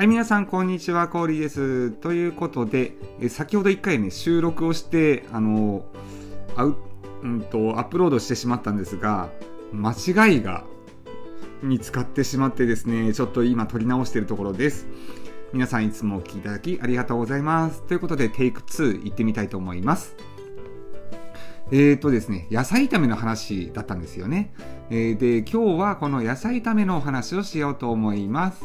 はい、皆さん、こんにちは、コーリーです。ということで、え先ほど1回ね、収録をして、あの、アウうんと、アップロードしてしまったんですが、間違いが見つかってしまってですね、ちょっと今撮り直しているところです。皆さんいつもお聴きいただきありがとうございます。ということで、テイク2行ってみたいと思います。えーとですね、野菜炒めの話だったんですよね。えー、で、今日はこの野菜炒めのお話をしようと思います。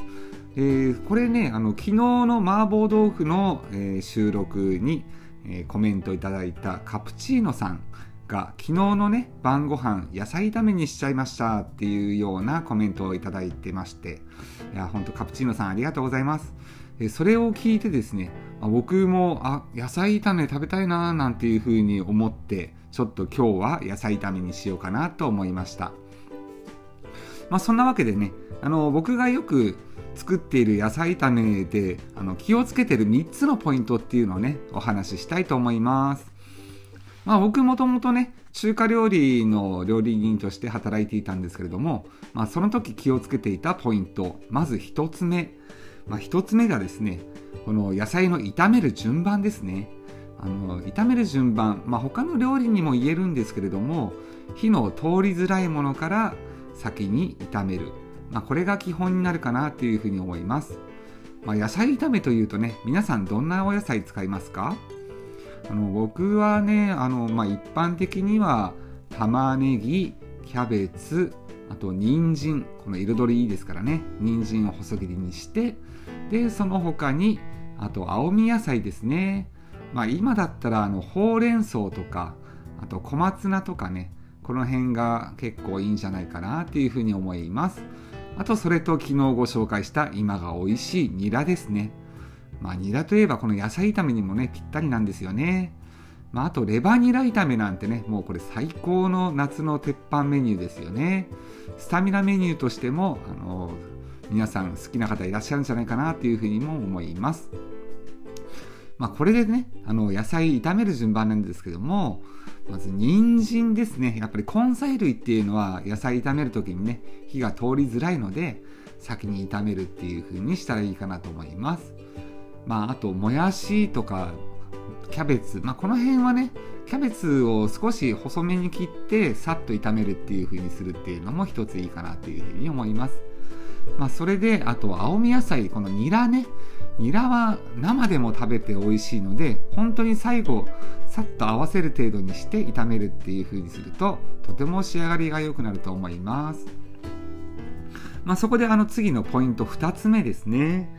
えー、これね、あの、昨日の麻婆豆腐の、えー、収録に、えー、コメントいただいたカプチーノさんが昨日のね、晩ご飯野菜炒めにしちゃいましたっていうようなコメントをいただいてまして、いや、ほんとカプチーノさんありがとうございます。えそれを聞いてですね、僕も、あ、野菜炒め食べたいななんていうふうに思って、ちょっと今日は野菜炒めにしようかなと思いました。まあそんなわけでね、あの、僕がよく作っている野菜炒めであの気をつけてる3つのポイントっていうのをね、お話ししたいと思います。まあ僕もともとね、中華料理の料理人として働いていたんですけれども、まあその時気をつけていたポイント、まず1つ目。まあ1つ目がですね、この野菜の炒める順番ですね。あの炒める順番、まあ、他の料理にも言えるんですけれども火の通りづらいものから先に炒める、まあ、これが基本になるかなというふうに思います、まあ、野菜炒めというとね皆さんどんなお野菜使いますか？あの僕はねあの、まあ、一般的には玉ねぎキャベツあと人参この彩りいいですからね。人参を細切りにしてでその他にあと青み野菜ですね。まあ、今だったらあのほうれん草とかあと小松菜とかねこの辺が結構いいんじゃないかなっていうふうに思います。あとそれと昨日ご紹介した今が美味しいニラですね。まあニラといえばこの野菜炒めにもねぴったりなんですよね。まあ、あとレバニラ炒めなんてねもうこれ最高の夏の鉄板メニューですよね。スタミナメニューとしてもあの皆さん好きな方いらっしゃるんじゃないかなというふうにも思います。まあ、これでね、あの、野菜炒める順番なんですけども、まず、人参ですね。やっぱり根菜類っていうのは、野菜炒める時にね、火が通りづらいので、先に炒めるっていう風にしたらいいかなと思います。まあ、あと、もやしとか、キャベツ。まあ、この辺はね、キャベツを少し細めに切って、さっと炒めるっていう風にするっていうのも一ついいかなという風に思います。まあ、それで、あと、青み野菜、このニラね。ニラは生でも食べて美味しいので本当に最後さっと合わせる程度にして炒めるっていう風にするととても仕上がりが良くなると思います、まあ、そこであの次のポイント2つ目ですね。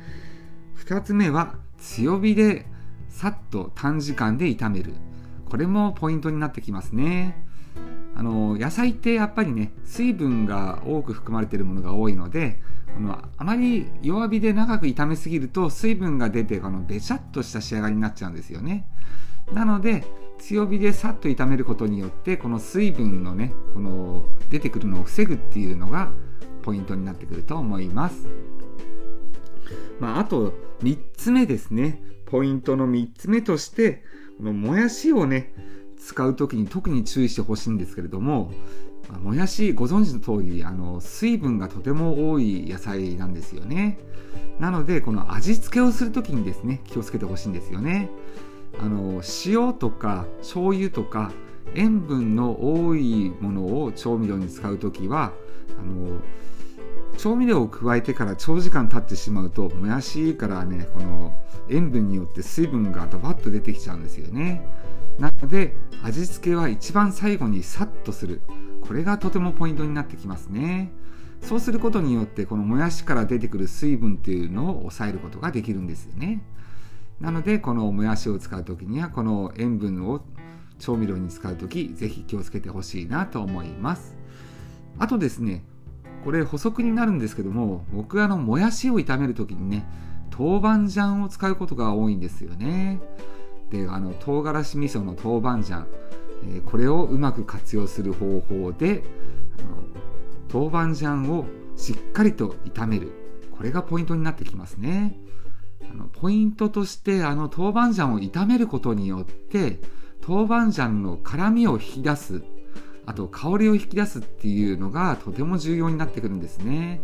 2つ目は強火でさっと短時間で炒める。これもポイントになってきますね。あの野菜ってやっぱりね水分が多く含まれているものが多いのでこのあまり弱火で長く炒めすぎると水分が出てこのべちゃっとした仕上がりになっちゃうんですよね。なので強火でさっと炒めることによってこの水分のねこの出てくるのを防ぐっていうのがポイントになってくると思います。まあ、あと3つ目ですね。ポイントの3つ目としてこのもやしをね使う時に特に注意してほしいんですけれどももやしご存知の通りあり水分がとても多い野菜なんですよね。なのでこの味付けをする時にですね気をつけてほしいんですよね。あの塩とか醤油とか塩分の多いものを調味料に使う時はあの調味料を加えてから長時間経ってしまうともやしからねこの塩分によって水分がドバッと出てきちゃうんですよね。なので味付けは一番最後にさっとする。これがとてもポイントになってきますね。そうすることによってこのもやしから出てくる水分っていうのを抑えることができるんですよね。なのでこのもやしを使う時にはこの塩分を調味料に使う時ぜひ気をつけてほしいなと思います。あとですねこれ補足になるんですけども僕あのもやしを炒める時にね豆板醤を使うことが多いんですよね。であの唐辛子味噌の豆板醤、えー、これをうまく活用する方法であの豆板醤をしっかりと炒める。これがポイントになってきますね。あのポイントとしてあの豆板醤を炒めることによって豆板醤の辛みを引き出すあと香りを引き出すっていうのがとても重要になってくるんですね。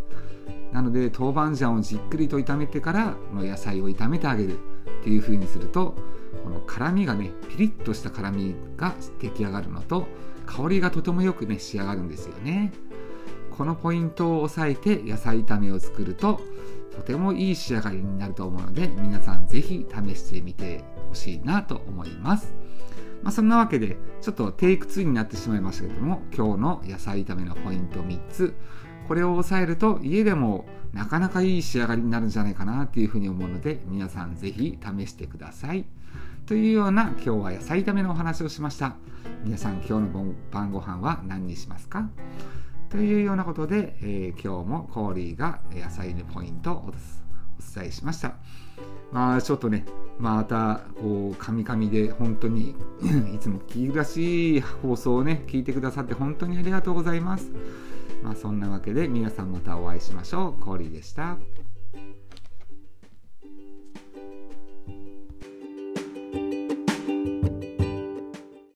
なので豆板醤をじっくりと炒めてからの野菜を炒めてあげるっていう風にするとこの辛みがねピリッとした辛みが出来上がるのと香りがとてもよくね仕上がるんですよね。このポイントを押さえて野菜炒めを作るととてもいい仕上がりになると思うので皆さん是非試してみてほしいなと思います。まあ、そんなわけでちょっとテイク2になってしまいましたけども今日の野菜炒めのポイント3つ。これを押さえると家でもなかなかいい仕上がりになるんじゃないかなっていうふうに思うので皆さん是非試してください。というような今日は野菜炒めのお話をしました。皆さん今日の晩ご飯は何にしますか？というようなことで、えー、今日もコーリーが野菜のポイントをお伝えしました。まあちょっとねまたこうかみかみで本当に いつも気らしい放送をね聞いてくださって本当にありがとうございます。まあそんなわけで皆さんまたお会いしましょう。コーリーでした。